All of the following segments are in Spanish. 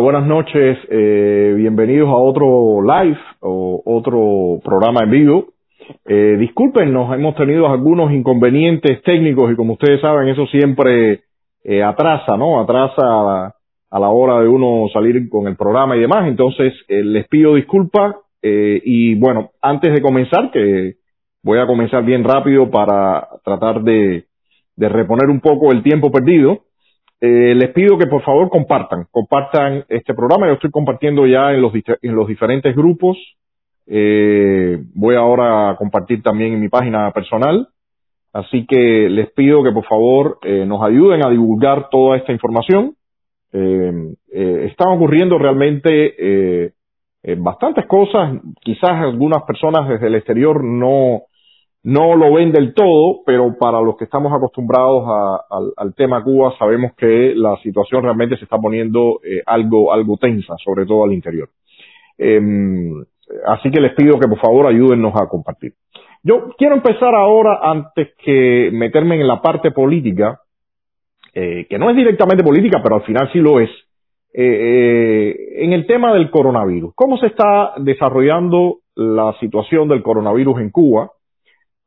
Buenas noches. Eh, bienvenidos a otro live o otro programa en vivo. Eh, discúlpenos, hemos tenido algunos inconvenientes técnicos y como ustedes saben, eso siempre eh, atrasa, ¿no? Atrasa a la, hora de uno salir con el programa y demás. Entonces, eh, les pido disculpas eh, y bueno, antes de comenzar, que voy a comenzar bien rápido para tratar de reponer un poco el tiempo perdido. Eh, les pido que por favor compartan, compartan este programa. Yo estoy compartiendo ya en los, en los diferentes grupos. Eh, voy ahora a compartir también en mi página personal. Así que les pido que por favor eh, nos ayuden a divulgar toda esta información. Eh, eh, están ocurriendo realmente bastantes cosas. Quizás algunas personas desde el exterior no, no lo ven del todo, pero para los que estamos acostumbrados al, tema Cuba sabemos que la situación realmente se está poniendo eh, algo, algo tensa, sobre todo al interior. Eh, así que les pido que por favor ayúdennos a compartir. Yo quiero empezar ahora, antes que meterme en la parte política, eh, que no es directamente política, pero al final sí lo es, eh, en el tema del coronavirus. ¿Cómo se está desarrollando la situación del coronavirus en Cuba?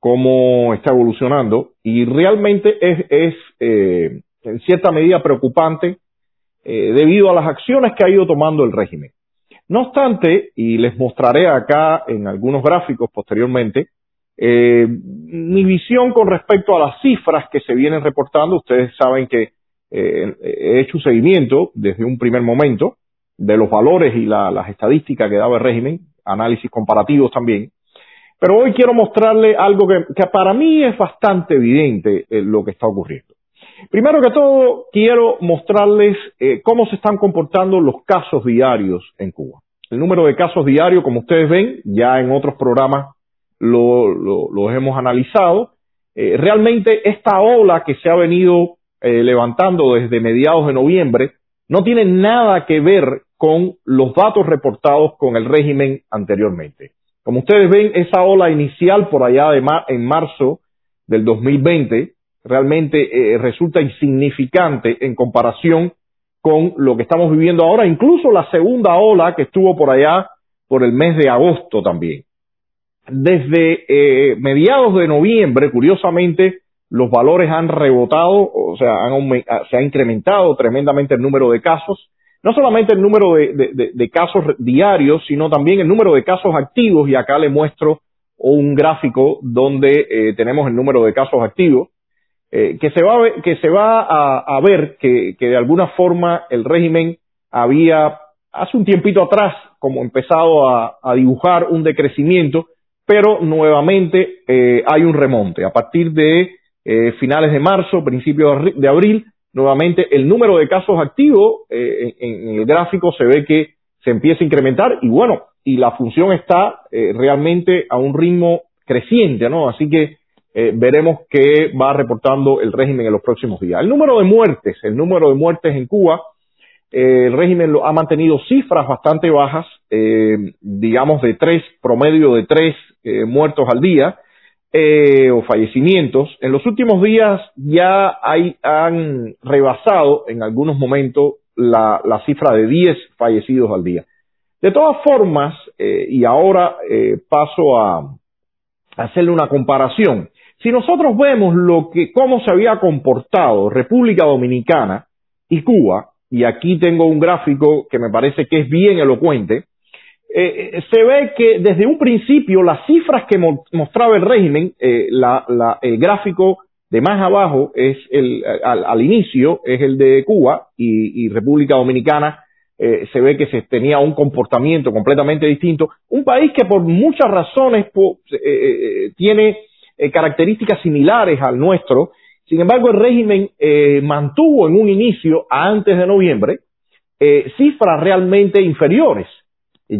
Cómo está evolucionando y realmente es, es eh, en cierta medida preocupante eh, debido a las acciones que ha ido tomando el régimen. No obstante, y les mostraré acá en algunos gráficos posteriormente, eh, mi visión con respecto a las cifras que se vienen reportando, ustedes saben que eh, he hecho un seguimiento desde un primer momento de los valores y la, las estadísticas que daba el régimen, análisis comparativos también, pero hoy quiero mostrarle algo que, para mí es bastante evidente eh, lo que está ocurriendo. Primero que todo, quiero mostrarles eh, cómo se están comportando los casos diarios en Cuba. El número de casos diarios, como ustedes ven, ya en otros programas lo, lo, hemos analizado. Eh, realmente esta ola que se ha venido levantando desde mediados de noviembre no tiene nada que ver con los datos reportados con el régimen anteriormente. Como ustedes ven, esa ola inicial por allá de en marzo del 2020 realmente eh, resulta insignificante en comparación con lo que estamos viviendo ahora, incluso la segunda ola que estuvo por allá por el mes de agosto también. Desde eh, mediados de noviembre, curiosamente, los valores han rebotado, o sea, han, se ha incrementado tremendamente el número de casos no solamente el número de, casos diarios, sino también el número de casos activos, y acá le muestro un gráfico donde eh, tenemos el número de casos activos, eh, que se va, a ver, que se va a, ver que, que, de alguna forma el régimen había, hace un tiempito atrás, como empezado a, a dibujar un decrecimiento, pero nuevamente eh, hay un remonte. A partir de eh, finales de marzo, principios de abril, nuevamente el número de casos activos eh, en, el gráfico se ve que se empieza a incrementar y bueno, y la función está eh, realmente a un ritmo creciente, ¿no? Así que eh, veremos qué va reportando el régimen en los próximos días. El número de muertes, el número de muertes en Cuba, eh, el régimen lo, ha mantenido cifras bastante bajas, eh, digamos de tres, promedio de tres muertos al día, eh, o fallecimientos, en los últimos días ya hay, han rebasado en algunos momentos la, la cifra de 10 fallecidos al día. De todas formas, eh, y ahora eh, paso a, a hacerle una comparación. Si nosotros vemos lo que, cómo se había comportado República Dominicana y Cuba, y aquí tengo un gráfico que me parece que es bien elocuente, eh, se ve que desde un principio las cifras que mo mostraba el régimen, eh, la, la, el gráfico de más abajo es el, al, al inicio es el de Cuba y, República Dominicana eh, se ve que se tenía un comportamiento completamente distinto. Un país que por muchas razones eh, tiene características similares al nuestro. Sin embargo, el régimen mantuvo en un inicio, antes de noviembre, cifras realmente inferiores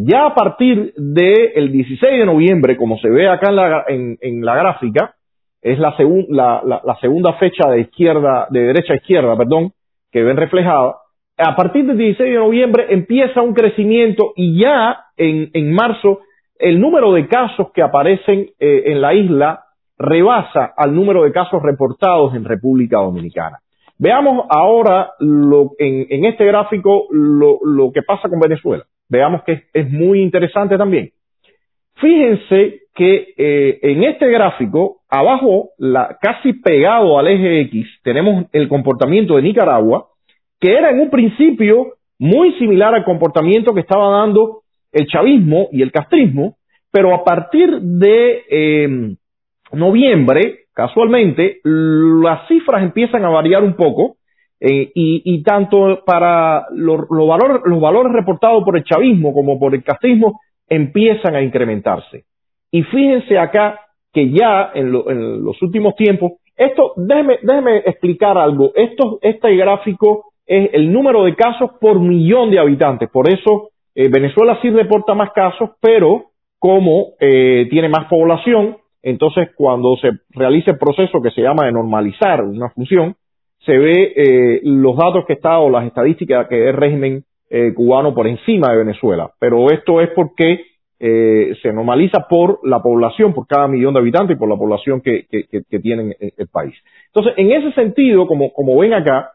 ya a partir del 16 de noviembre, como se ve acá en la, en, la gráfica, es la, segun, la, segunda fecha de izquierda, de derecha a izquierda, perdón, que ven reflejada. A partir del 16 de noviembre empieza un crecimiento y ya en, marzo el número de casos que aparecen eh, en la isla rebasa al número de casos reportados en República Dominicana. Veamos ahora lo, en, este gráfico lo, que pasa con Venezuela. Veamos que es, muy interesante también. Fíjense que eh, en este gráfico, abajo, la, casi pegado al eje X, tenemos el comportamiento de Nicaragua, que era en un principio muy similar al comportamiento que estaba dando el chavismo y el castrismo, pero a partir de eh, noviembre, casualmente, las cifras empiezan a variar un poco eh, y, y, tanto para los, valores, los valores reportados por el chavismo como por el castrismo empiezan a incrementarse. Y fíjense acá que ya en, lo, en los últimos tiempos, esto, déjeme, déjeme explicar algo, esto, este gráfico es el número de casos por millón de habitantes, por eso eh, Venezuela sí reporta más casos, pero como eh, tiene más población, entonces cuando se realiza el proceso que se llama de normalizar una función, se ve eh, los datos que está o las estadísticas que es régimen eh, cubano por encima de Venezuela. Pero esto es porque eh, se normaliza por la población, por cada millón de habitantes y por la población que, que, que tiene el país. Entonces, en ese sentido, como, como ven acá,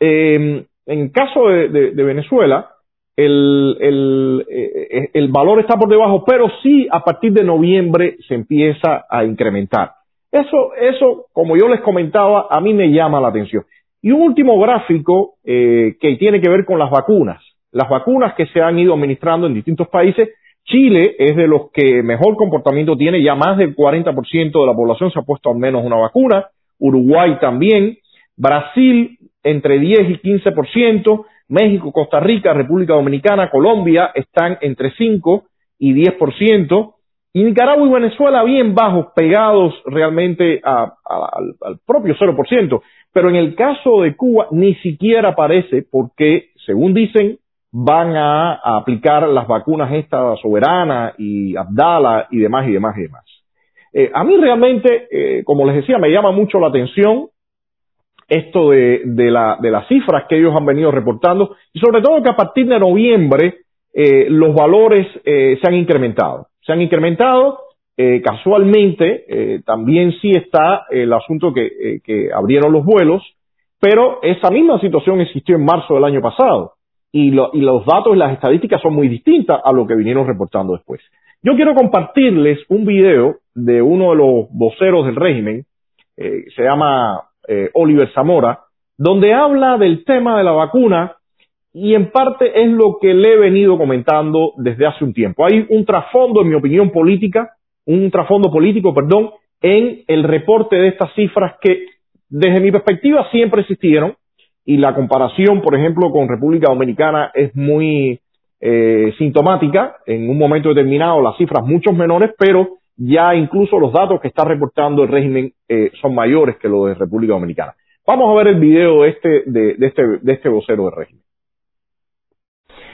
eh, en caso de, de, de Venezuela, el, el, eh, el, valor está por debajo, pero sí a partir de noviembre se empieza a incrementar. Eso, eso, como yo les comentaba, a mí me llama la atención. Y un último gráfico eh, que tiene que ver con las vacunas. Las vacunas que se han ido administrando en distintos países. Chile es de los que mejor comportamiento tiene, ya más del 40% de la población se ha puesto al menos una vacuna. Uruguay también. Brasil entre 10 y 15%. México, Costa Rica, República Dominicana, Colombia están entre 5 y 10%, y Nicaragua y Venezuela bien bajos, pegados realmente al, al, propio 0%. Pero en el caso de Cuba ni siquiera aparece porque, según dicen, van a, aplicar las vacunas esta soberana y Abdala y demás y demás y demás. Eh, a mí realmente, eh, como les decía, me llama mucho la atención esto de las cifras que ellos han venido reportando y sobre todo que a partir de noviembre eh, los valores eh, se han incrementado. Se han incrementado, eh, casualmente eh, también sí está el asunto que, eh, que abrieron los vuelos, pero esa misma situación existió en marzo del año pasado y, lo, y los datos y las estadísticas son muy distintas a lo que vinieron reportando después. Yo quiero compartirles un video de uno de los voceros del régimen, se llama Oliver Zamora, donde habla del tema de la vacuna y en parte es lo que le he venido comentando desde hace un tiempo. Hay un trasfondo, en mi opinión política, un trasfondo político, perdón, en el reporte de estas cifras que desde mi perspectiva siempre existieron y la comparación, por ejemplo, con República Dominicana es muy eh, sintomática. En un momento determinado las cifras muchos menores, pero ya incluso los datos que está reportando el régimen eh, son mayores que los de República Dominicana. Vamos a ver el video este, de, de, este, de este vocero del régimen.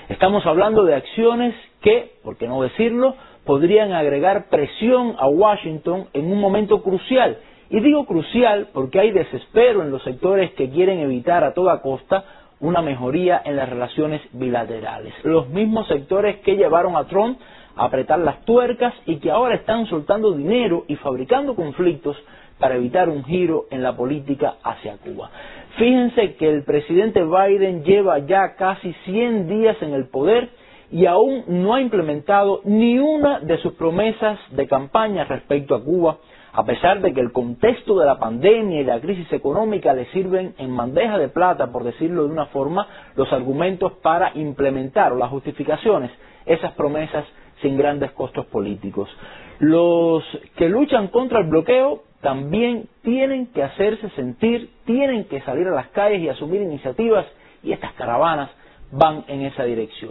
Estamos hablando de acciones que, por qué no decirlo, podrían agregar presión a Washington en un momento crucial. Y digo crucial porque hay desespero en los sectores que quieren evitar a toda costa una mejoría en las relaciones bilaterales. Los mismos sectores que llevaron a Trump apretar las tuercas y que ahora están soltando dinero y fabricando conflictos para evitar un giro en la política hacia Cuba. Fíjense que el presidente Biden lleva ya casi 100 días en el poder y aún no ha implementado ni una de sus promesas de campaña respecto a Cuba, a pesar de que el contexto de la pandemia y la crisis económica le sirven en bandeja de plata, por decirlo de una forma, los argumentos para implementar o las justificaciones, esas promesas sin grandes costos políticos. Los que luchan contra el bloqueo también tienen que hacerse sentir, tienen que salir a las calles y asumir iniciativas y estas caravanas van en esa dirección.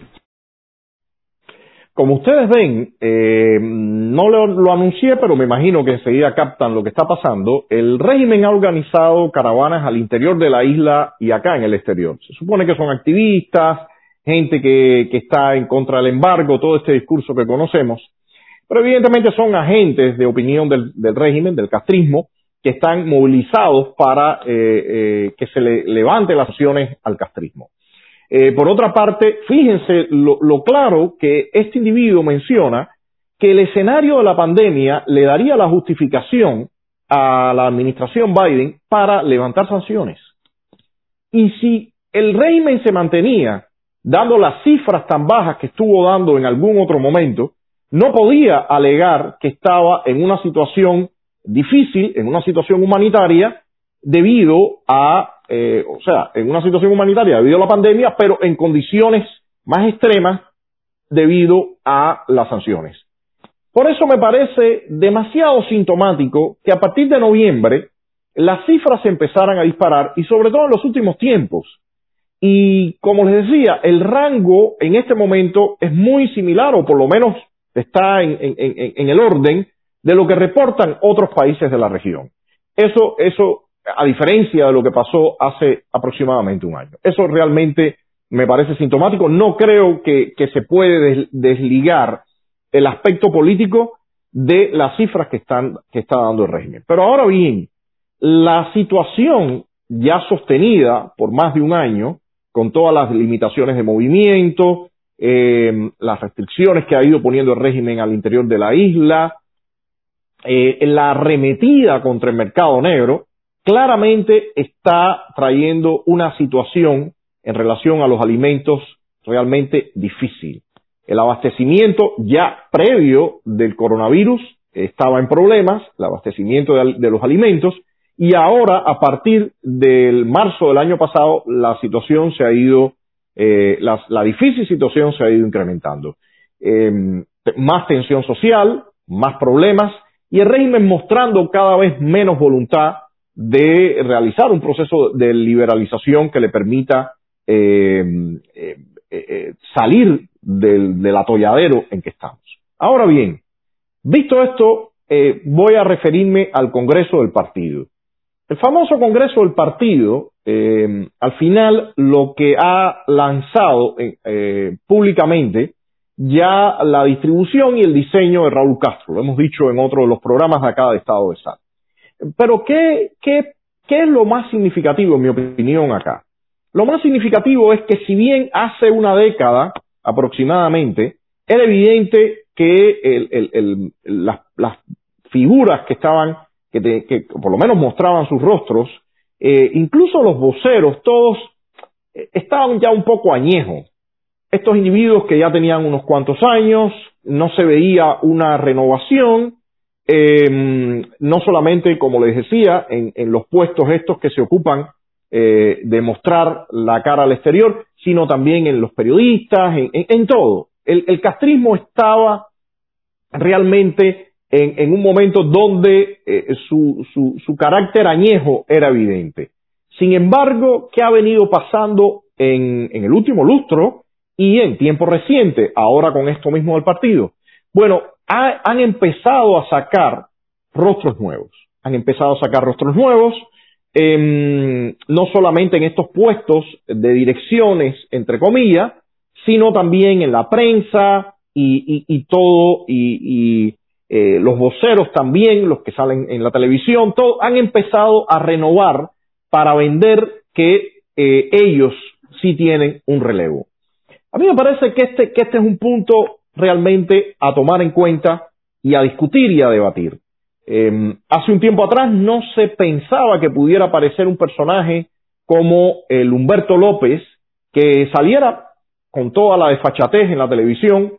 Como ustedes ven, eh, no lo, anuncié, pero me imagino que enseguida captan lo que está pasando. El régimen ha organizado caravanas al interior de la isla y acá en el exterior. Se supone que son activistas, gente que está en contra del embargo, todo este discurso que conocemos. Pero evidentemente son agentes de opinión del, régimen, del castrismo, que están movilizados para eh, eh, que se le levante las acciones al castrismo. Eh, por otra parte, fíjense lo claro que este individuo menciona que el escenario de la pandemia le daría la justificación a la administración Biden para levantar sanciones. Y si el régimen se mantenía dando las cifras tan bajas que estuvo dando en algún otro momento, no podía alegar que estaba en una situación difícil, en una situación humanitaria, debido a, eh, o sea, en una situación humanitaria debido a la pandemia, pero en condiciones más extremas debido a las sanciones. Por eso me parece demasiado sintomático que a partir de noviembre las cifras se empezaran a disparar y sobre todo en los últimos tiempos. Y como les decía, el rango en este momento es muy similar o por lo menos está en, en el orden de lo que reportan otros países de la región. Eso, eso, a diferencia de lo que pasó hace aproximadamente un año. Eso realmente me parece sintomático. No creo que, se puede desligar el aspecto político de las cifras que, están, que está dando el régimen. Pero ahora bien, la situación ya sostenida por más de un año, con todas las limitaciones de movimiento, eh, las restricciones que ha ido poniendo el régimen al interior de la isla, eh, la arremetida contra el mercado negro, claramente está trayendo una situación en relación a los alimentos realmente difícil. El abastecimiento ya previo del coronavirus estaba en problemas, el abastecimiento de, los alimentos, y ahora, a partir del marzo del año pasado, la situación se ha ido, eh, la, difícil situación se ha ido incrementando. Em, más tensión social, más problemas, y el régimen mostrando cada vez menos voluntad de realizar un proceso de liberalización que le permita eh, eh, eh, salir del, atolladero en que estamos. Ahora bien, visto esto, voy a referirme al Congreso del Partido. El famoso Congreso del Partido, al final, lo que ha lanzado públicamente ya la distribución y el diseño de Raúl Castro. Lo hemos dicho en otro de los programas de acá de Estado de Sal. Pero ¿qué, es lo más significativo, en mi opinión, acá? Lo más significativo es que si bien hace una década aproximadamente, era evidente que el, las, figuras que estaban, que, por lo menos mostraban sus rostros, eh, incluso los voceros, todos eh, estaban ya un poco añejos. Estos individuos que ya tenían unos cuantos años, no se veía una renovación, eh, no solamente, como les decía, en, en, los puestos estos que se ocupan de mostrar la cara al exterior, sino también en los periodistas, en, en, todo. El, el, castrismo estaba realmente en, un momento donde eh, su, su, su, carácter añejo era evidente. Sin embargo, ¿qué ha venido pasando en, en el último lustro y en tiempo reciente, ahora con esto mismo del partido? Bueno, han empezado a sacar rostros nuevos. Han empezado a sacar rostros nuevos, em, no solamente en estos puestos de direcciones, entre comillas, sino también en la prensa y, todo, y, eh, los voceros también, los que salen en la televisión, todo, han empezado a renovar para vender que eh, ellos sí tienen un relevo. A mí me parece que este, que este es un punto realmente a tomar en cuenta y a discutir y a debatir. Em, hace un tiempo atrás no se pensaba que pudiera aparecer un personaje como el Humberto López que saliera con toda la desfachatez en la televisión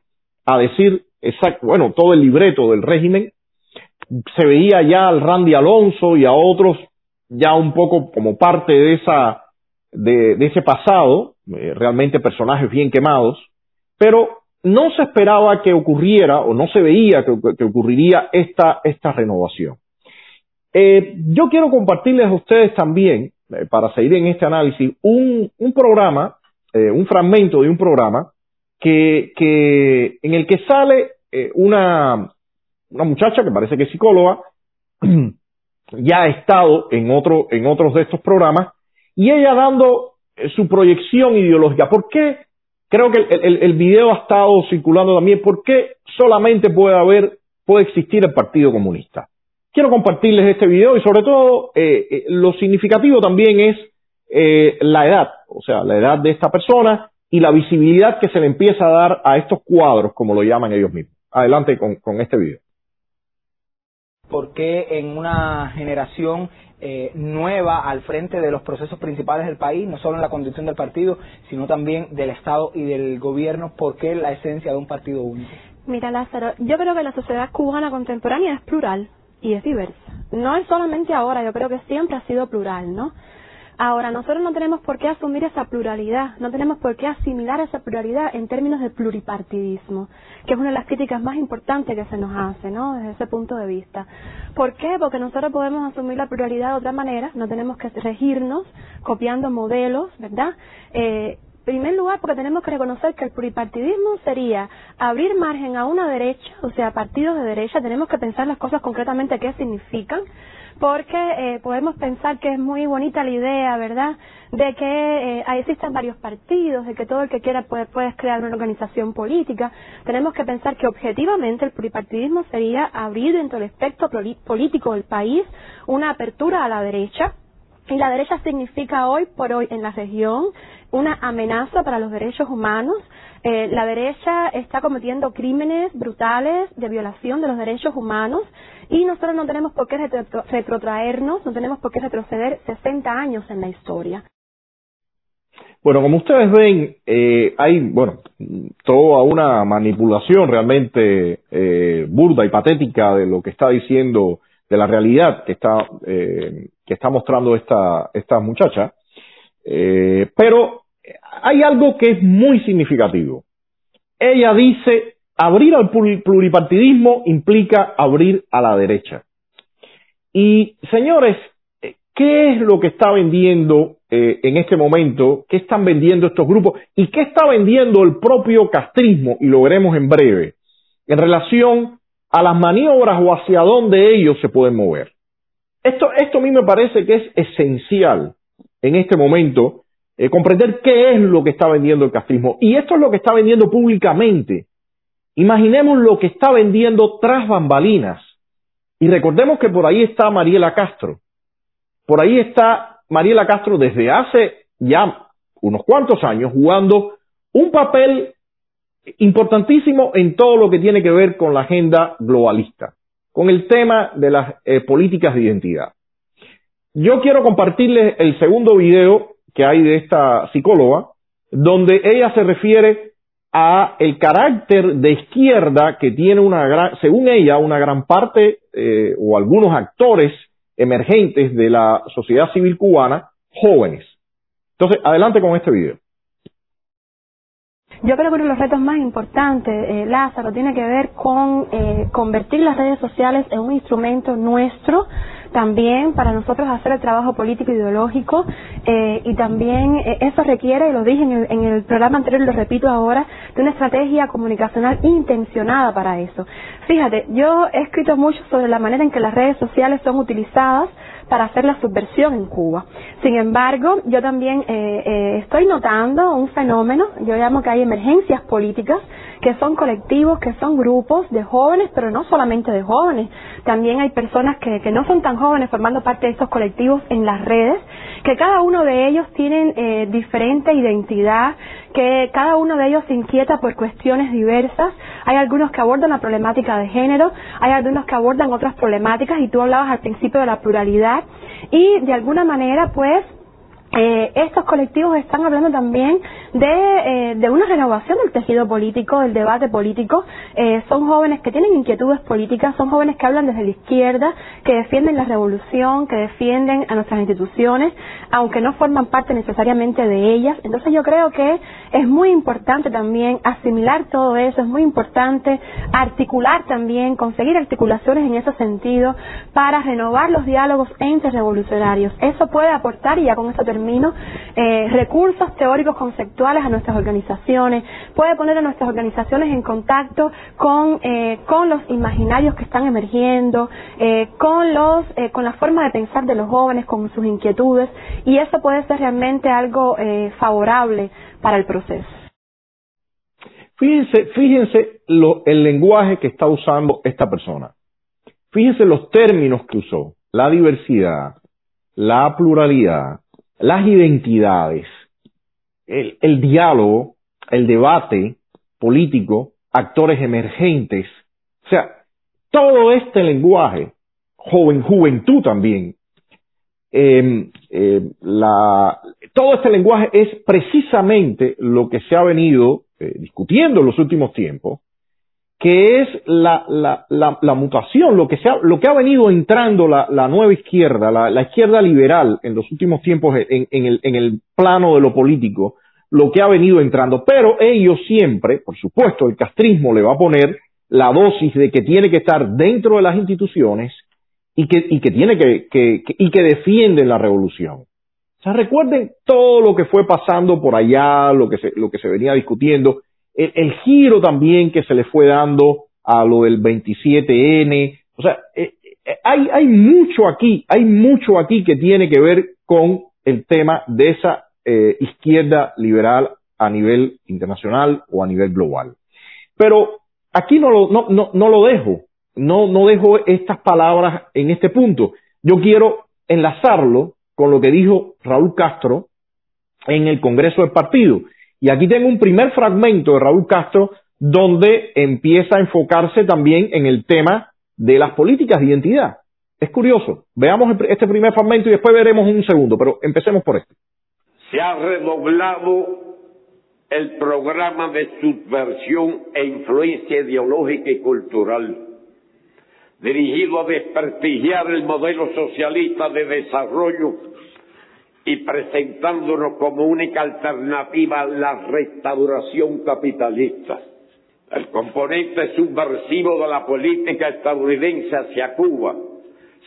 a decir exacto, bueno, todo el libreto del régimen. Se veía ya al Randy Alonso y a otros ya un poco como parte de esa de, ese pasado, eh, realmente personajes bien quemados, pero no se esperaba que ocurriera o no se veía que, ocurriría esta, esta renovación. Eh, yo quiero compartirles a ustedes también, eh, para seguir en este análisis, un, un programa, un fragmento de un programa que, que en el que sale una, una muchacha que parece que es psicóloga, ya ha estado en, otro, en otros de estos programas, y ella dando su proyección ideológica. ¿Por qué Creo que el, el, video ha estado circulando también. ¿Por qué solamente puede haber, puede existir el Partido Comunista? Quiero compartirles este video y sobre todo eh, eh, lo significativo también es eh, la edad, o sea, la edad de esta persona y la visibilidad que se le empieza a dar a estos cuadros, como lo llaman ellos mismos. Adelante con, con este video. por qué en una generación eh, nueva al frente de los procesos principales del país, no solo en la conducción del partido, sino también del Estado y del gobierno, por qué la esencia de un partido único. Mira, Lázaro, yo creo que la sociedad cubana contemporánea es plural y es diversa. No es solamente ahora, yo creo que siempre ha sido plural, ¿no? Ahora, nosotros no tenemos por qué asumir esa pluralidad, no tenemos por qué asimilar esa pluralidad en términos de pluripartidismo, que es una de las críticas más importantes que se nos hace, ¿no? Desde ese punto de vista. ¿Por qué? Porque nosotros podemos asumir la pluralidad de otra manera, no tenemos que regirnos copiando modelos, ¿verdad? Eh, primer lugar, porque tenemos que reconocer que el pluripartidismo sería abrir margen a una derecha, o sea, partidos de derecha, tenemos que pensar las cosas concretamente qué significan, porque eh, podemos pensar que es muy bonita la idea, ¿verdad?, de que eh, varios partidos, de que todo el que quiera puede crear una organización política. Tenemos que pensar que objetivamente el pluripartidismo sería abrir dentro del espectro político del país una apertura a la derecha, y la derecha significa hoy por hoy en la región una amenaza para los derechos humanos. Eh, la derecha está cometiendo crímenes brutales de violación de los derechos humanos y nosotros no tenemos por qué retrotraernos, no tenemos por qué retroceder 60 años en la historia. Bueno, como ustedes ven, eh, hay, bueno, toda una manipulación realmente eh, burda y patética de lo que está diciendo, de la realidad que está, eh, que está mostrando esta, esta muchacha. Eh, pero hay algo que es muy significativo. Ella dice, abrir al pluripartidismo implica abrir a la derecha. Y señores, ¿qué es lo que está vendiendo eh, en este momento? ¿Qué están vendiendo estos grupos? ¿Y qué está vendiendo el propio castrismo? Y lo veremos en breve, en relación a las maniobras o hacia dónde ellos se pueden mover. Esto, esto a mí me parece que es esencial en este momento eh, comprender qué es lo que está vendiendo el castrismo. Y esto es lo que está vendiendo públicamente. Imaginemos lo que está vendiendo tras bambalinas. Y recordemos que por ahí está Mariela Castro. Por ahí está Mariela Castro desde hace ya unos cuantos años jugando un papel importantísimo en todo lo que tiene que ver con la agenda globalista, con el tema de las eh, políticas de identidad. Yo quiero compartirles el segundo video que hay de esta psicóloga, donde ella se refiere a el carácter de izquierda que tiene una gran, según ella, una gran parte eh, o algunos actores emergentes de la sociedad civil cubana, jóvenes. Entonces, adelante con este video. Yo creo que uno de los retos más importantes, eh, Lázaro, tiene que ver con eh, convertir las redes sociales en un instrumento nuestro también para nosotros hacer el trabajo político ideológico eh, y también eh, eso requiere, y lo dije en el, en el programa anterior y lo repito ahora, de una estrategia comunicacional intencionada para eso. Fíjate, yo he escrito mucho sobre la manera en que las redes sociales son utilizadas para hacer la subversión en Cuba. Sin embargo, yo también eh, eh, estoy notando un fenómeno, yo llamo que hay emergencias políticas, que son colectivos, que son grupos de jóvenes, pero no solamente de jóvenes, también hay personas que, que no son tan jóvenes formando parte de estos colectivos en las redes, que cada uno de ellos tienen eh, diferente identidad, que cada uno de ellos se inquieta por cuestiones diversas. Hay algunos que abordan la problemática de género, hay algunos que abordan otras problemáticas y tú hablabas al principio de la pluralidad y de alguna manera pues eh, estos colectivos están hablando también de, eh, de, una renovación del tejido político, del debate político. Eh, son jóvenes que tienen inquietudes políticas, son jóvenes que hablan desde la izquierda, que defienden la revolución, que defienden a nuestras instituciones, aunque no forman parte necesariamente de ellas. Entonces yo creo que es muy importante también asimilar todo eso, es muy importante articular también, conseguir articulaciones en ese sentido para renovar los diálogos entre revolucionarios. Eso puede aportar, y ya con eso termino, eh, recursos teóricos conceptuales a nuestras organizaciones, puede poner a nuestras organizaciones en contacto con, eh, con los imaginarios que están emergiendo, eh, con, los, eh, con la forma de pensar de los jóvenes, con sus inquietudes, y eso puede ser realmente algo favorable para el proceso. Fíjense, fíjense lo, el lenguaje que está usando esta persona. Fíjense los términos que usó. La diversidad, la pluralidad, las identidades, el, el diálogo, el debate político, actores emergentes. O sea, todo este lenguaje joven juventud también. Eh, eh, la, todo este lenguaje es precisamente lo que se ha venido eh, discutiendo en los últimos tiempos, que es la, la, la, la mutación, lo que, se ha, lo que ha venido entrando la, la nueva izquierda, la, la, izquierda liberal en los últimos tiempos en, el, en el plano de lo político, lo que ha venido entrando. Pero ellos siempre, por supuesto, el castrismo le va a poner la dosis de que tiene que estar dentro de las instituciones y que, y que tiene que, que, que, y que defienden la revolución. O sea, recuerden todo lo que fue pasando por allá, lo que se, lo que se venía discutiendo, el, giro también que se le fue dando a lo del 27N. O sea, eh, eh, hay, hay mucho aquí, hay mucho aquí que tiene que ver con el tema de esa eh, izquierda liberal a nivel internacional o a nivel global. Pero aquí no lo, no, no, no lo dejo, no, no dejo estas palabras en este punto. Yo quiero enlazarlo con lo que dijo Raúl Castro en el Congreso del Partido. Y aquí tengo un primer fragmento de Raúl Castro donde empieza a enfocarse también en el tema de las políticas de identidad. Es curioso. Veamos este primer fragmento y después veremos un segundo, pero empecemos por este. Se ha redoblado el programa de subversión e influencia ideológica y cultural, dirigido a desprestigiar el modelo socialista de desarrollo y presentándonos como única alternativa a la restauración capitalista. El componente subversivo de la política estadounidense hacia Cuba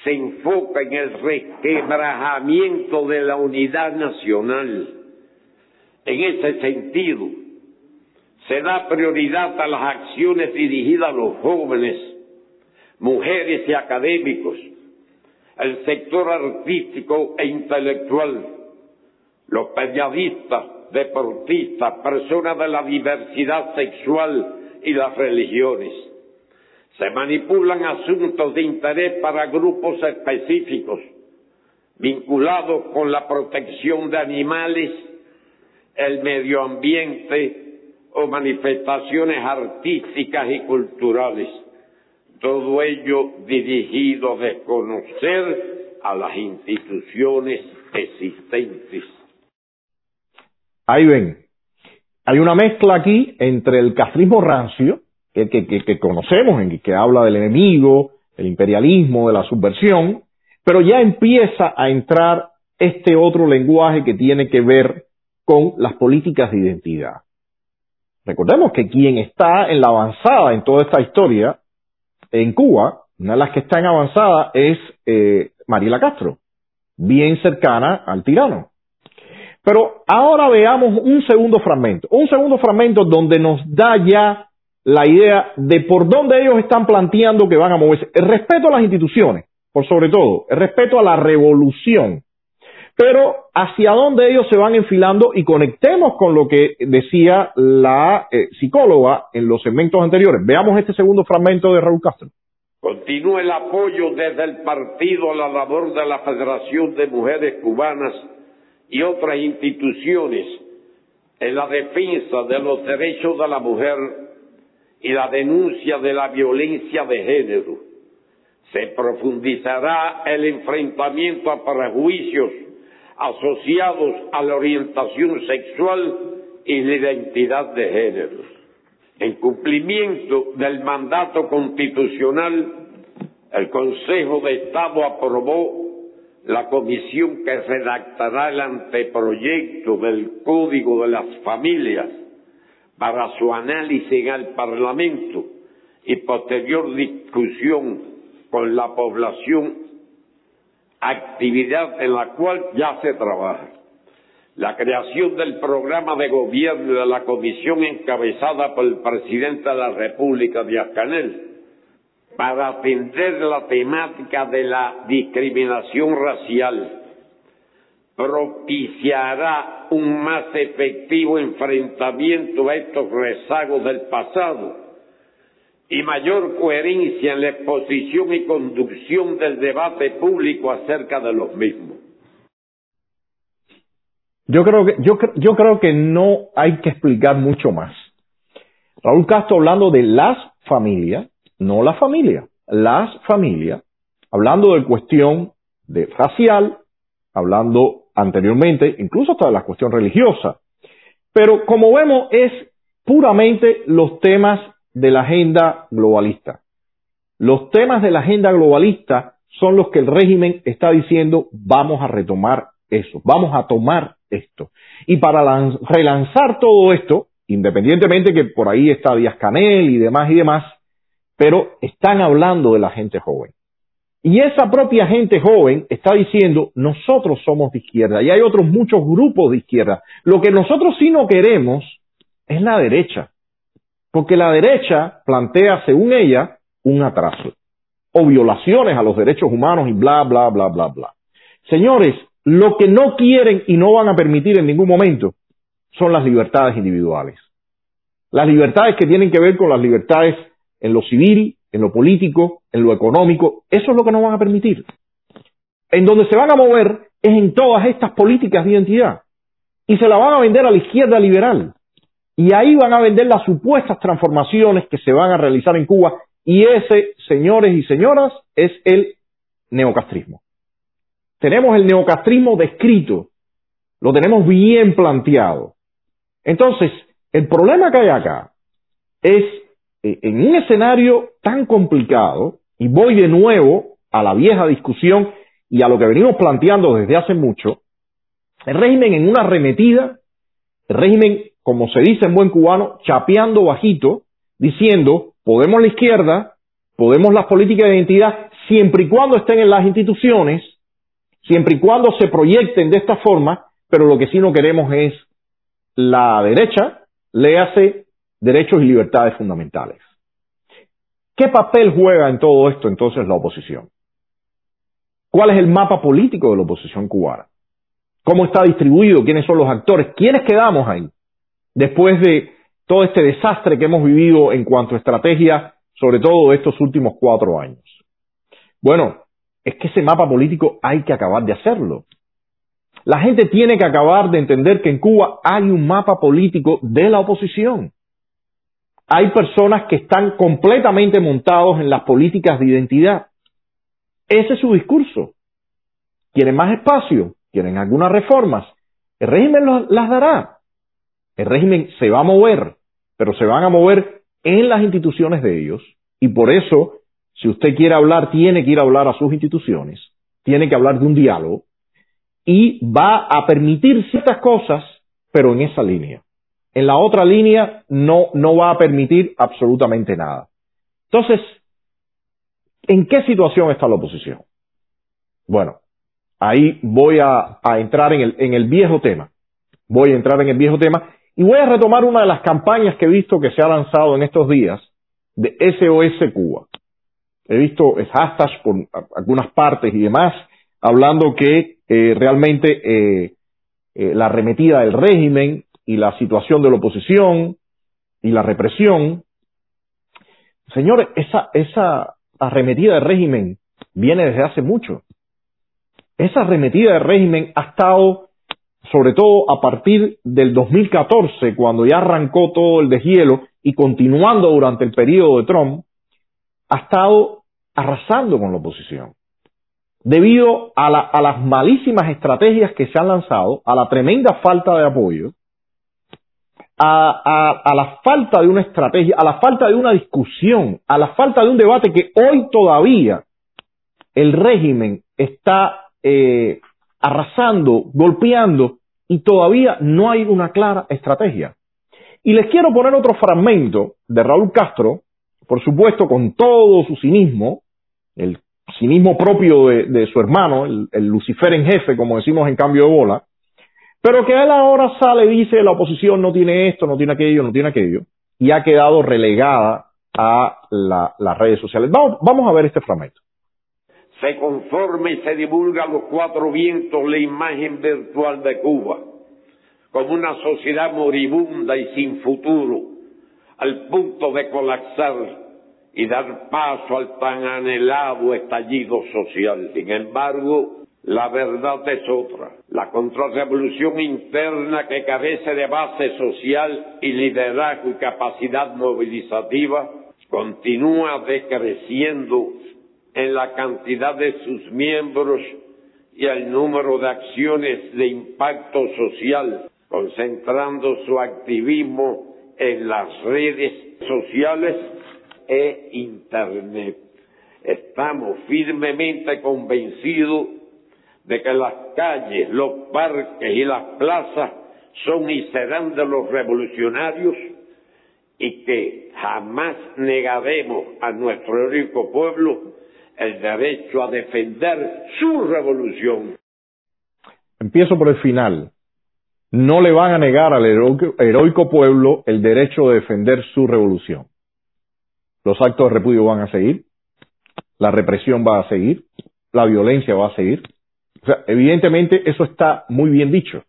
se enfoca en el resquebrajamiento de la unidad nacional en ese sentido, se da prioridad a las acciones dirigidas a los jóvenes, mujeres y académicos, el sector artístico e intelectual, los periodistas, deportistas, personas de la diversidad sexual y las religiones. Se manipulan asuntos de interés para grupos específicos vinculados con la protección de animales el medio ambiente o manifestaciones artísticas y culturales. Todo ello dirigido a desconocer a las instituciones existentes. Ahí ven, hay una mezcla aquí entre el castrismo rancio, que, que, conocemos, en que habla del enemigo, el imperialismo, de la subversión, pero ya empieza a entrar este otro lenguaje que tiene que ver con las políticas de identidad. Recordemos que quien está en la avanzada en toda esta historia en Cuba, una de las que está en avanzada es eh, Mariela Castro, bien cercana al tirano. Pero ahora veamos un segundo fragmento, un segundo fragmento donde nos da ya la idea de por dónde ellos están planteando que van a moverse. El respeto a las instituciones, por sobre todo, el respeto a la revolución, pero hacia dónde ellos se van enfilando y conectemos con lo que decía la eh, psicóloga en los segmentos anteriores. Veamos este segundo fragmento de Raúl Castro. Continúa el apoyo desde el partido a la labor de la Federación de Mujeres Cubanas y otras instituciones en la defensa de los derechos de la mujer y la denuncia de la violencia de género. Se profundizará el enfrentamiento a prejuicios asociados a la orientación sexual y la identidad de género. En cumplimiento del mandato constitucional, el Consejo de Estado aprobó la comisión que redactará el anteproyecto del Código de las Familias para su análisis en el Parlamento y posterior discusión con la población actividad en la cual ya se trabaja. La creación del programa de gobierno de la comisión encabezada por el presidente de la República, Díaz Canel, para atender la temática de la discriminación racial, propiciará un más efectivo enfrentamiento a estos rezagos del pasado y mayor coherencia en la exposición y conducción del debate público acerca de los mismos. Yo creo que, yo, creo que no hay que explicar mucho más. Raúl Castro hablando de las familias, no la familia, las familias, hablando de cuestión de racial, hablando anteriormente, incluso hasta de la cuestión religiosa. Pero como vemos, es puramente los temas de la agenda globalista. Los temas de la agenda globalista son los que el régimen está diciendo vamos a retomar eso, vamos a tomar esto. Y para relanzar todo esto, independientemente que por ahí está Díaz Canel y demás y demás, pero están hablando de la gente joven. Y esa propia gente joven está diciendo, nosotros somos de izquierda y hay otros muchos grupos de izquierda. Lo que nosotros sí no queremos es la derecha, porque la derecha plantea, según ella, un atraso o violaciones a los derechos humanos y bla, bla, bla, bla, bla. Señores, lo que no quieren y no van a permitir en ningún momento son las libertades individuales. Las libertades que tienen que ver con las libertades en lo civil, en lo político, en lo económico, eso es lo que no van a permitir. En donde se van a mover es en todas estas políticas de identidad. Y se la van a vender a la izquierda liberal. Y ahí van a vender las supuestas transformaciones que se van a realizar en Cuba. Y ese, señores y señoras, es el neocastrismo. Tenemos el neocastrismo descrito, lo tenemos bien planteado. Entonces, el problema que hay acá es eh, en un escenario tan complicado, y voy de nuevo a la vieja discusión y a lo que venimos planteando desde hace mucho, el régimen en una arremetida, el régimen, como se dice en buen cubano, chapeando bajito, diciendo, podemos la izquierda, podemos las políticas de identidad, siempre y cuando estén en las instituciones, siempre y cuando se proyecten de esta forma, pero lo que sí no queremos es la derecha, le hace derechos y libertades fundamentales. ¿Qué papel juega en todo esto entonces la oposición? ¿Cuál es el mapa político de la oposición cubana? ¿Cómo está distribuido? ¿Quiénes son los actores? ¿Quiénes quedamos ahí? Después de todo este desastre que hemos vivido en cuanto a estrategia, sobre todo estos últimos cuatro años. Bueno, es que ese mapa político hay que acabar de hacerlo. La gente tiene que acabar de entender que en Cuba hay un mapa político de la oposición. Hay personas que están completamente montados en las políticas de identidad. Ese es su discurso. Quieren más espacio, quieren algunas reformas. El régimen las dará. El régimen se va a mover, pero se van a mover en las instituciones de ellos. Y por eso si usted quiere hablar, tiene que ir a hablar a sus instituciones, tiene que hablar de un diálogo y va a permitir ciertas cosas, pero en esa línea. En la otra línea no, no va a permitir absolutamente nada. Entonces, ¿en qué situación está la oposición? Bueno, ahí voy a, a entrar en el, en el viejo tema. Voy a entrar en el viejo tema y voy a retomar una de las campañas que he visto que se ha lanzado en estos días de SOS Cuba he visto hashtags por algunas partes y demás, hablando que eh, realmente eh, eh, la arremetida del régimen y la situación de la oposición y la represión, señores, esa, esa arremetida del régimen viene desde hace mucho. Esa arremetida del régimen ha estado, sobre todo a partir del 2014, cuando ya arrancó todo el deshielo y continuando durante el periodo de Trump, ha estado arrasando con la oposición. Debido a, las malísimas estrategias que se han lanzado, a la tremenda falta de apoyo, a, la falta de una estrategia, a la falta de una discusión, a la falta de un debate que hoy todavía el régimen está eh, arrasando, golpeando y todavía no hay una clara estrategia. Y les quiero poner otro fragmento de Raúl Castro, por supuesto con todo su cinismo, el cinismo propio de, su hermano, el, Lucifer en jefe, como decimos en cambio de bola, pero que él ahora sale y dice la oposición no tiene esto, no tiene aquello, no tiene aquello, y ha quedado relegada a las redes sociales. Vamos, vamos a ver este fragmento. Se conforma y se divulga a los cuatro vientos la imagen virtual de Cuba, como una sociedad moribunda y sin futuro, al punto de colapsar y dar paso al tan anhelado estallido social. Sin embargo, la verdad es otra. La contrarrevolución interna que carece de base social y liderazgo y capacidad movilizativa continúa decreciendo en la cantidad de sus miembros y el número de acciones de impacto social, concentrando su activismo en las redes sociales e Internet. Estamos firmemente convencidos de que las calles, los parques y las plazas son y serán de los revolucionarios y que jamás negaremos a nuestro rico pueblo el derecho a defender su revolución. Empiezo por el final. No le van a negar al heroico, pueblo el derecho de defender su revolución. Los actos de repudio van a seguir, la represión va a seguir, la violencia va a seguir. O sea, evidentemente eso está muy bien dicho.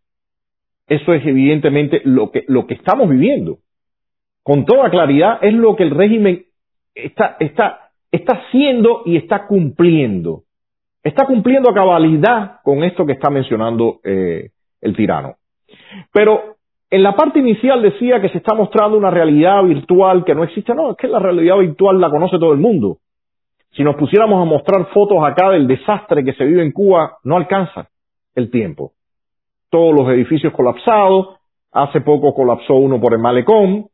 Eso es evidentemente lo que, lo que estamos viviendo. Con toda claridad es lo que el régimen está, está, está haciendo y está cumpliendo. Está cumpliendo a cabalidad con esto que está mencionando eh, el tirano. Pero en la parte inicial decía que se está mostrando una realidad virtual que no existe. No, es que la realidad virtual la conoce todo el mundo. Si nos pusiéramos a mostrar fotos acá del desastre que se vive en Cuba, no alcanza el tiempo. Todos los edificios colapsados, hace poco colapsó uno por el malecón,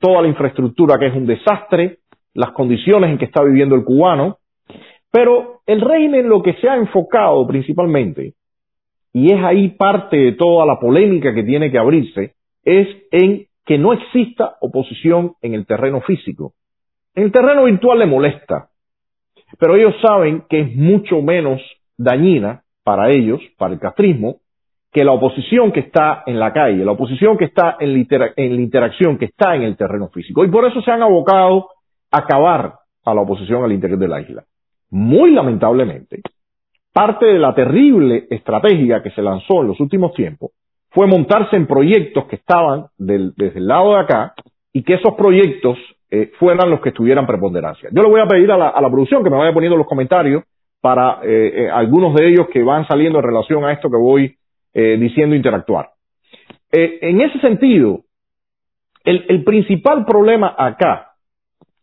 toda la infraestructura que es un desastre, las condiciones en que está viviendo el cubano, pero el régimen lo que se ha enfocado principalmente, y es ahí parte de toda la polémica que tiene que abrirse, es en que no exista oposición en el terreno físico. En el terreno virtual le molesta, pero ellos saben que es mucho menos dañina para ellos, para el castrismo, que la oposición que está en la calle, la oposición que está en la, en la interacción, que está en el terreno físico. Y por eso se han abocado acabar a la oposición al interior de la isla. Muy lamentablemente, parte de la terrible estrategia que se lanzó en los últimos tiempos fue montarse en proyectos que estaban desde el lado de acá y que esos proyectos eh, fueran los que tuvieran preponderancia. Yo le voy a pedir a la, producción que me vaya poniendo los comentarios para eh, eh, algunos de ellos que van saliendo en relación a esto que voy diciendo interactuar. en ese sentido, el, principal problema acá,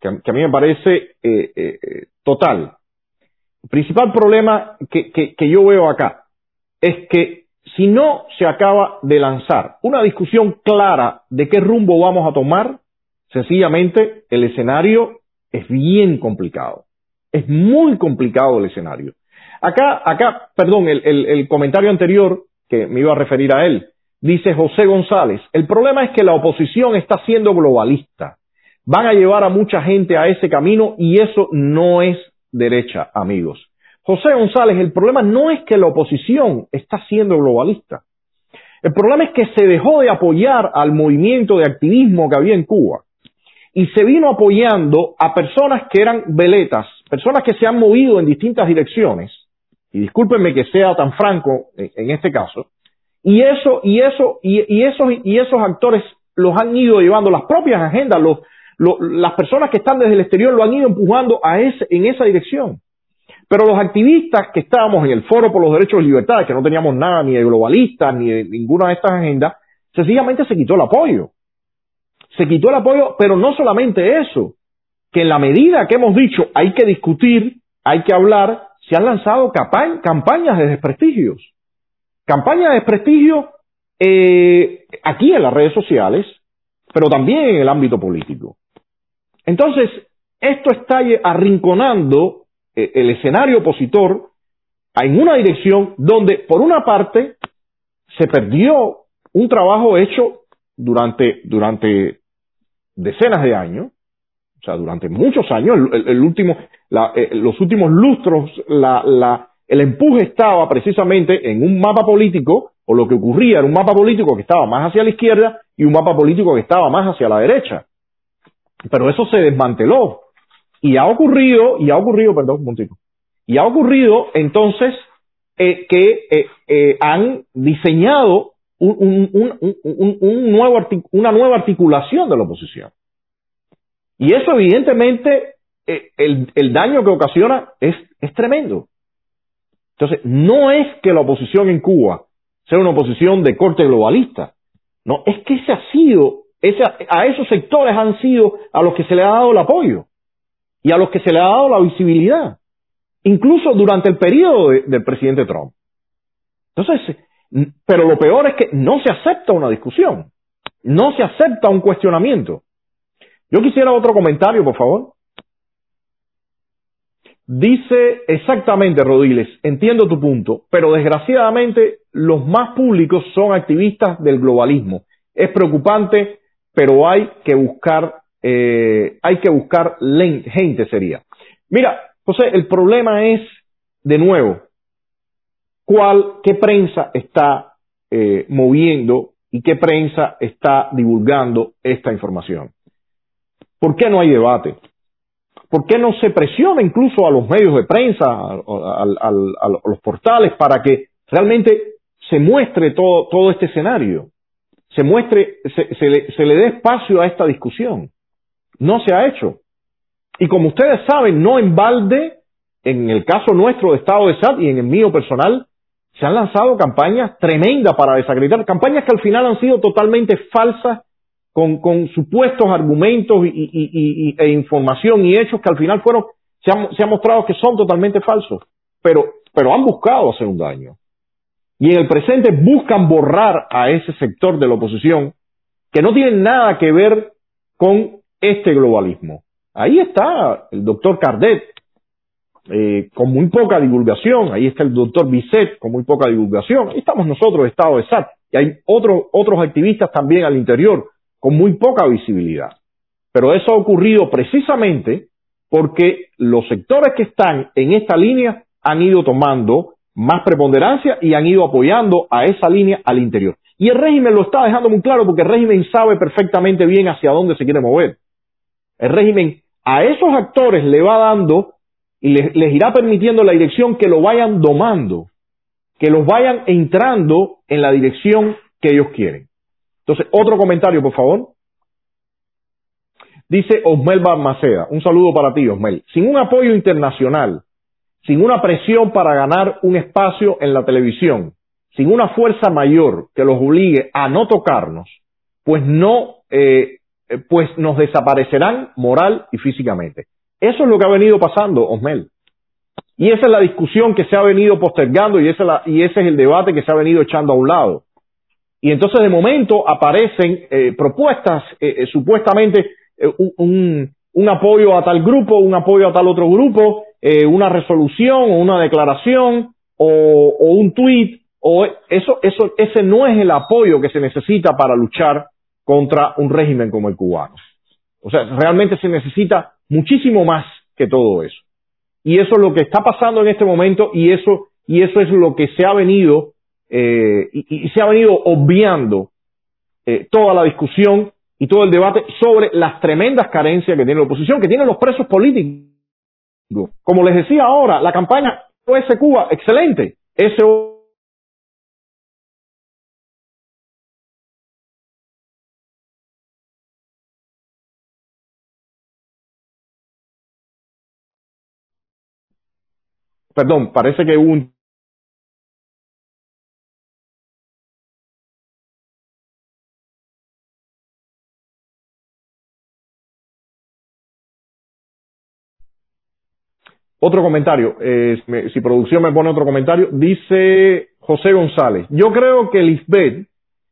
que, a mí me parece total, el principal problema que, que yo veo acá es que si no se acaba de lanzar una discusión clara de qué rumbo vamos a tomar, Sencillamente, el escenario es bien complicado. Es muy complicado el escenario. Acá, acá, perdón, el, el, comentario anterior, que me iba a referir a él, dice José González, el problema es que la oposición está siendo globalista. Van a llevar a mucha gente a ese camino y eso no es derecha, amigos. José González, el problema no es que la oposición está siendo globalista. El problema es que se dejó de apoyar al movimiento de activismo que había en Cuba y se vino apoyando a personas que eran veletas, personas que se han movido en distintas direcciones, y discúlpenme que sea tan franco en, este caso, y eso, y eso, y, esos, y esos actores los han ido llevando las propias agendas, los, las personas que están desde el exterior lo han ido empujando a ese, en esa dirección. Pero los activistas que estábamos en el Foro por los Derechos y Libertades, que no teníamos nada ni de globalistas ni de ninguna de estas agendas, sencillamente se quitó el apoyo se quitó el apoyo, pero no solamente eso, que en la medida que hemos dicho hay que discutir, hay que hablar, se han lanzado campañas de desprestigios. Campañas de desprestigio eh, aquí en las redes sociales, pero también en el ámbito político. Entonces, esto está arrinconando eh, el escenario opositor en una dirección donde, por una parte, se perdió un trabajo hecho durante, durante decenas de años, o sea, durante muchos años, el, último, eh, los últimos lustros, la, la, el empuje estaba precisamente en un mapa político, o lo que ocurría era un mapa político que estaba más hacia la izquierda y un mapa político que estaba más hacia la derecha. Pero eso se desmanteló. Y ha ocurrido, y ha ocurrido, perdón, un y ha ocurrido entonces eh, que eh, han diseñado un, nuevo una nueva articulación de la oposición. Y eso evidentemente, eh, el, daño que ocasiona es, es tremendo. Entonces, no es que la oposición en Cuba sea una oposición de corte globalista. No, es que ese ha sido, a esos sectores han sido a los que se le ha dado el apoyo y a los que se le ha dado la visibilidad. incluso durante el periodo del presidente Trump. Entonces, pero lo peor es que no se acepta una discusión, no se acepta un cuestionamiento. Yo quisiera otro comentario, por favor. Dice exactamente, Rodiles, entiendo tu punto, pero desgraciadamente los más públicos son activistas del globalismo. Es preocupante, pero hay que buscar, eh, hay que buscar gente sería. Mira, José, el problema es, de nuevo, cuál, qué prensa está eh, moviendo y qué prensa está divulgando esta información. ¿Por qué no hay debate? ¿Por qué no se presiona incluso a los medios de prensa, a, los portales, para que realmente se muestre todo, todo este escenario? Se muestre, se, le, se le dé espacio a esta discusión. No se ha hecho. Y como ustedes saben, no en balde, en el caso nuestro de Estado de SAT y en el mío personal, se han lanzado campañas tremendas para desacreditar, campañas que al final han sido totalmente falsas con, supuestos argumentos y, y, e información y hechos que al final fueron, se han, se mostrado que son totalmente falsos, pero, pero han buscado hacer un daño. Y en el presente buscan borrar a ese sector de la oposición que no tiene nada que ver con este globalismo. Ahí está el doctor Cardet, eh, con muy poca divulgación, ahí está el doctor Bisset con muy poca divulgación, ahí estamos nosotros, Estado de SAT, y hay otros otros activistas también al interior, con muy poca visibilidad. Pero eso ha ocurrido precisamente porque los sectores que están en esta línea han ido tomando más preponderancia y han ido apoyando a esa línea al interior. Y el régimen lo está dejando muy claro porque el régimen sabe perfectamente bien hacia dónde se quiere mover. El régimen a esos actores le va dando y les, les irá permitiendo la dirección que lo vayan domando, que los vayan entrando en la dirección que ellos quieren. Entonces, otro comentario, por favor. Dice Osmel Balmaceda, un saludo para ti, Osmel. Sin un apoyo internacional, sin una presión para ganar un espacio en la televisión, sin una fuerza mayor que los obligue a no tocarnos, pues no, eh, pues nos desaparecerán moral y físicamente. Eso es lo que ha venido pasando, Osmel. Y esa es la discusión que se ha venido postergando y, esa y ese es el debate que se ha venido echando a un lado. Y entonces de momento aparecen eh, propuestas, eh, eh, supuestamente un, un, apoyo a tal grupo, un apoyo a tal otro grupo, una resolución o una declaración o, o un tuit, o eso, eso, ese no es el apoyo que se necesita para luchar contra un régimen como el cubano. O sea, realmente se necesita muchísimo más que todo eso. Y eso es lo que está pasando en este momento y eso, y eso es lo que se ha venido eh, y, se ha venido obviando eh, toda la discusión y todo el debate sobre las tremendas carencias que tiene la oposición, que tienen los presos políticos. Como les decía ahora, la campaña OS Cuba, excelente. Perdón, parece que un Otro comentario, eh, si producción me pone otro comentario, dice José González. Yo creo que Lisbeth,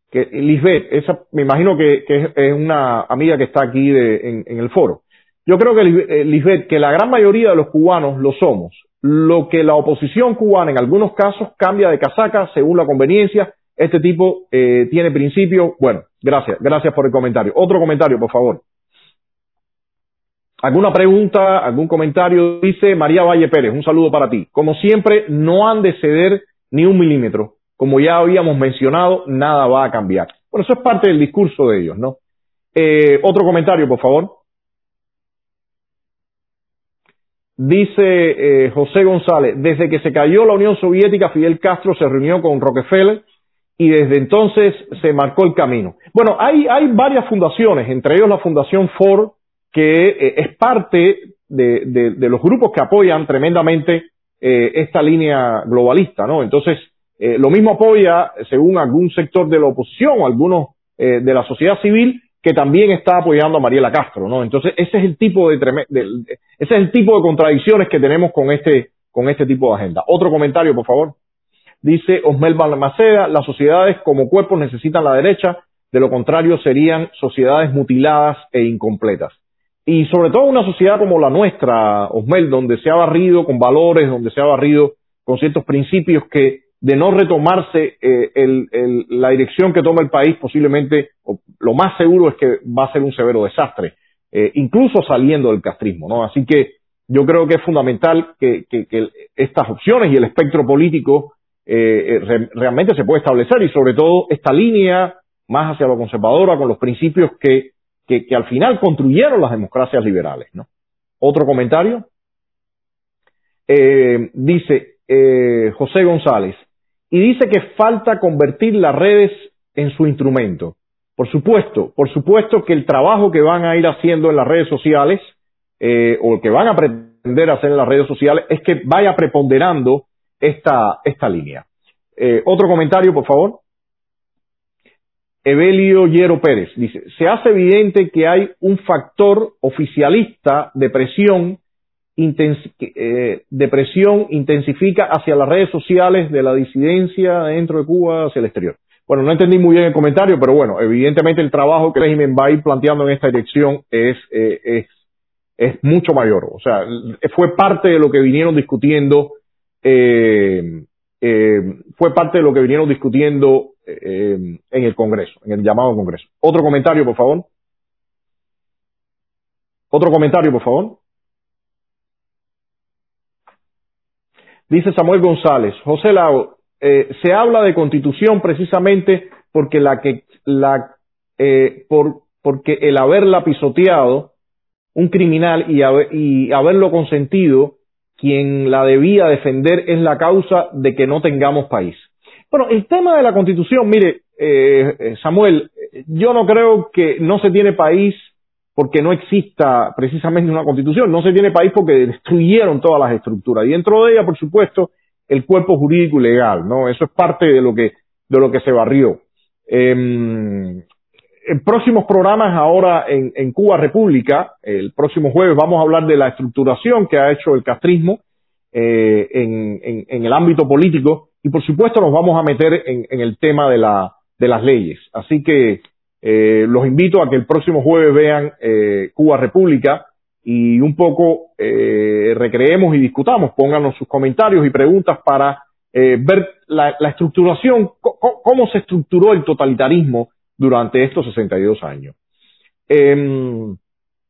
que Lisbeth, esa, me imagino que, es, una amiga que está aquí en, el foro. Yo creo que eh, Lisbeth, que la gran mayoría de los cubanos lo somos. Lo que la oposición cubana en algunos casos cambia de casaca según la conveniencia. Este tipo eh, tiene principio. Bueno, gracias, gracias por el comentario. Otro comentario, por favor. ¿Alguna pregunta, algún comentario? Dice María Valle Pérez, un saludo para ti. Como siempre, no han de ceder ni un milímetro. Como ya habíamos mencionado, nada va a cambiar. Bueno, eso es parte del discurso de ellos, ¿no? Eh, otro comentario, por favor. Dice eh, José González, desde que se cayó la Unión Soviética, Fidel Castro se reunió con Rockefeller y desde entonces se marcó el camino. Bueno, hay, hay varias fundaciones, entre ellos la Fundación Ford, que eh, es parte de, de, los grupos que apoyan tremendamente eh, esta línea globalista, ¿no? Entonces, eh, lo mismo apoya, según algún sector de la oposición o algunos de la sociedad civil, que también está apoyando a Mariela Castro, ¿no? Entonces, ese es el tipo de, ese es el tipo de contradicciones que tenemos con este con este tipo de agenda. Otro comentario, por favor. Dice Osmel Balmaceda, las sociedades como cuerpos necesitan la derecha, de lo contrario serían sociedades mutiladas e incompletas. Y sobre todo una sociedad como la nuestra, Osmel, donde se ha barrido con valores, donde se ha barrido con ciertos principios que de no retomarse eh, el, el, la dirección que toma el país, posiblemente lo más seguro es que va a ser un severo desastre, eh, incluso saliendo del castrismo. ¿no? Así que yo creo que es fundamental que, estas opciones y el espectro político eh, re, realmente se puede establecer y sobre todo esta línea más hacia lo conservadora con los principios que, que, al final construyeron las democracias liberales. ¿no? Otro comentario. Eh, dice eh, José González, y dice que falta convertir las redes en su instrumento. Por supuesto, por supuesto que el trabajo que van a ir haciendo en las redes sociales, eh, o que van a pretender hacer en las redes sociales, es que vaya preponderando esta, esta línea. Eh, otro comentario, por favor. Evelio Yero Pérez dice, se hace evidente que hay un factor oficialista de presión eh, depresión intensifica hacia las redes sociales de la disidencia dentro de Cuba hacia el exterior. Bueno, no entendí muy bien el comentario, pero bueno, evidentemente el trabajo que el régimen va a ir planteando en esta dirección es, eh, es mucho mayor. O sea, fue parte de lo que vinieron discutiendo, eh, eh, fue parte de lo que vinieron discutiendo eh, en el Congreso, en el llamado Congreso. Otro comentario, por favor. Otro comentario, por favor. Dice Samuel González, José Lago, eh, se habla de constitución precisamente porque la que la eh, por, porque el haberla pisoteado un criminal y, haber, y haberlo consentido quien la debía defender es la causa de que no tengamos país. Bueno, el tema de la constitución, mire, eh, eh Samuel, yo no creo que no se tiene país porque no exista precisamente una constitución. No se tiene país porque destruyeron todas las estructuras. Y dentro de ella, por supuesto, el cuerpo jurídico y legal, ¿no? Eso es parte de lo que, de lo que se barrió. Eh, en próximos programas ahora en, en, Cuba República, el próximo jueves vamos a hablar de la estructuración que ha hecho el castrismo eh, en, en, en, el ámbito político y por supuesto nos vamos a meter en, el tema de, la, de las leyes. Así que eh, los invito a que el próximo jueves vean eh, Cuba República y un poco eh, recreemos y discutamos. Pónganos sus comentarios y preguntas para eh, ver la, estructuración, cómo se estructuró el totalitarismo durante estos 62 años. Eh,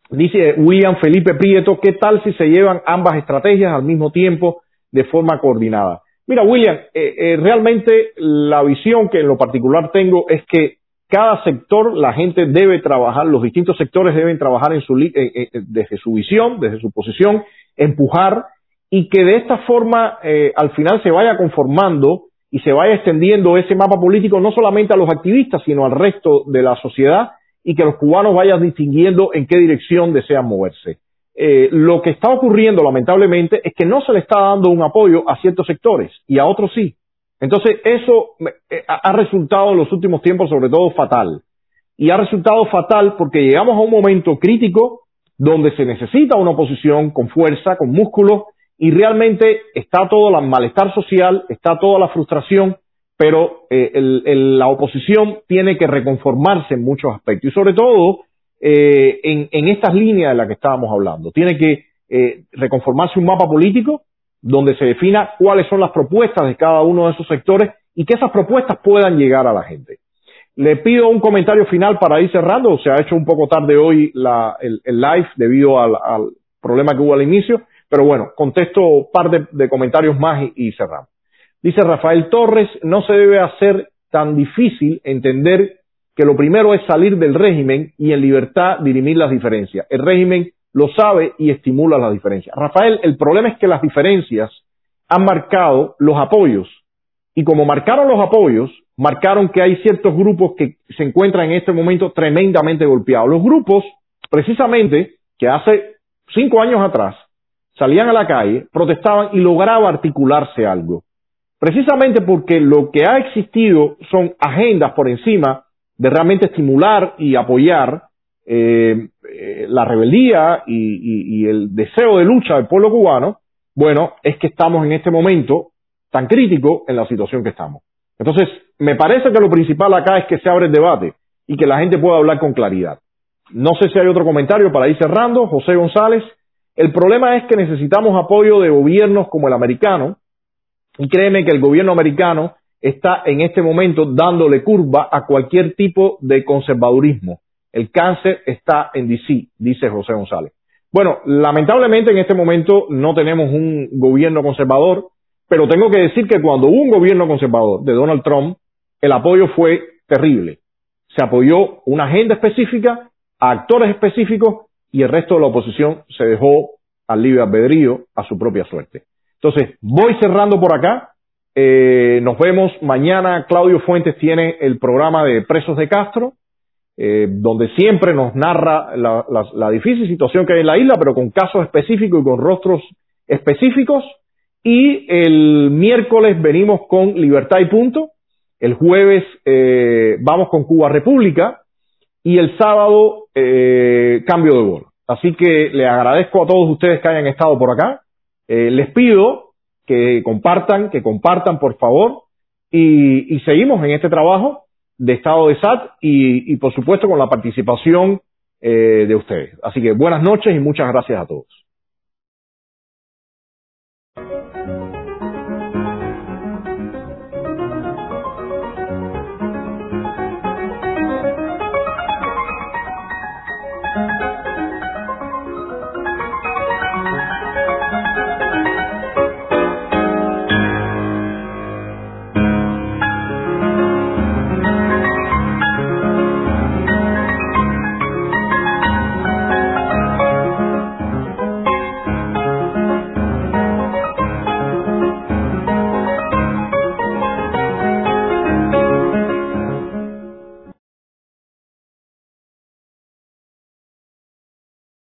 dice William Felipe Prieto, ¿qué tal si se llevan ambas estrategias al mismo tiempo de forma coordinada? Mira, William, eh, eh, realmente la visión que en lo particular tengo es que cada sector, la gente debe trabajar, los distintos sectores deben trabajar en su, eh, eh, desde su visión, desde su posición, empujar y que de esta forma eh, al final se vaya conformando y se vaya extendiendo ese mapa político no solamente a los activistas, sino al resto de la sociedad y que los cubanos vayan distinguiendo en qué dirección desean moverse. Eh, lo que está ocurriendo, lamentablemente, es que no se le está dando un apoyo a ciertos sectores y a otros sí. Entonces, eso eh, ha resultado en los últimos tiempos sobre todo fatal. Y ha resultado fatal porque llegamos a un momento crítico donde se necesita una oposición con fuerza, con músculo, y realmente está todo el malestar social, está toda la frustración, pero eh, el, el, la oposición tiene que reconformarse en muchos aspectos. Y sobre todo eh, en, en, estas líneas de las que estábamos hablando. Tiene que eh, reconformarse un mapa político donde se defina cuáles son las propuestas de cada uno de esos sectores y que esas propuestas puedan llegar a la gente. Le pido un comentario final para ir cerrando. Se ha hecho un poco tarde hoy la, el, el, live debido al, al, problema que hubo al inicio, pero bueno, contesto un par de, comentarios más y cerramos. Dice Rafael Torres, no se debe hacer tan difícil entender que lo primero es salir del régimen y en libertad dirimir las diferencias. El régimen lo sabe y estimula las diferencias. Rafael, el problema es que las diferencias han marcado los apoyos. Y como marcaron los apoyos, marcaron que hay ciertos grupos que se encuentran en este momento tremendamente golpeados. Los grupos, precisamente, que hace cinco años atrás salían a la calle, protestaban y lograba articularse algo. Precisamente porque lo que ha existido son agendas por encima de realmente estimular y apoyar eh, eh, la rebeldía y, y, y, el deseo de lucha del pueblo cubano, Bueno, es que estamos en este momento tan crítico en la situación que estamos. Entonces, me parece que lo principal acá es que se abre el debate y que la gente pueda hablar con claridad. No sé si hay otro comentario para ir cerrando. José González, el problema es que necesitamos apoyo de gobiernos como el americano y créeme que el gobierno americano está en este momento dándole curva a cualquier tipo de conservadurismo. El cáncer está en DC, dice José González. Bueno, lamentablemente en este momento no tenemos un gobierno conservador, pero tengo que decir que cuando hubo un gobierno conservador de Donald Trump, el apoyo fue terrible. Se apoyó una agenda específica, a actores específicos y el resto de la oposición se dejó al libre albedrío, a su propia suerte. Entonces, voy cerrando por acá. Eh, nos vemos mañana. Claudio Fuentes tiene el programa de Presos de Castro, eh, donde siempre nos narra la, la, difícil situación que hay en la isla, pero con casos específicos y con rostros específicos. Y el miércoles venimos con Libertad y Punto. El jueves eh, vamos con Cuba República. Y el sábado, eh, cambio de gol. Así que le agradezco a todos ustedes que hayan estado por acá. Les pido que compartan, que compartan por favor. Y, y seguimos en este trabajo de Estado de SAT y, por supuesto con la participación eh, de ustedes. Así que buenas noches y muchas gracias a todos.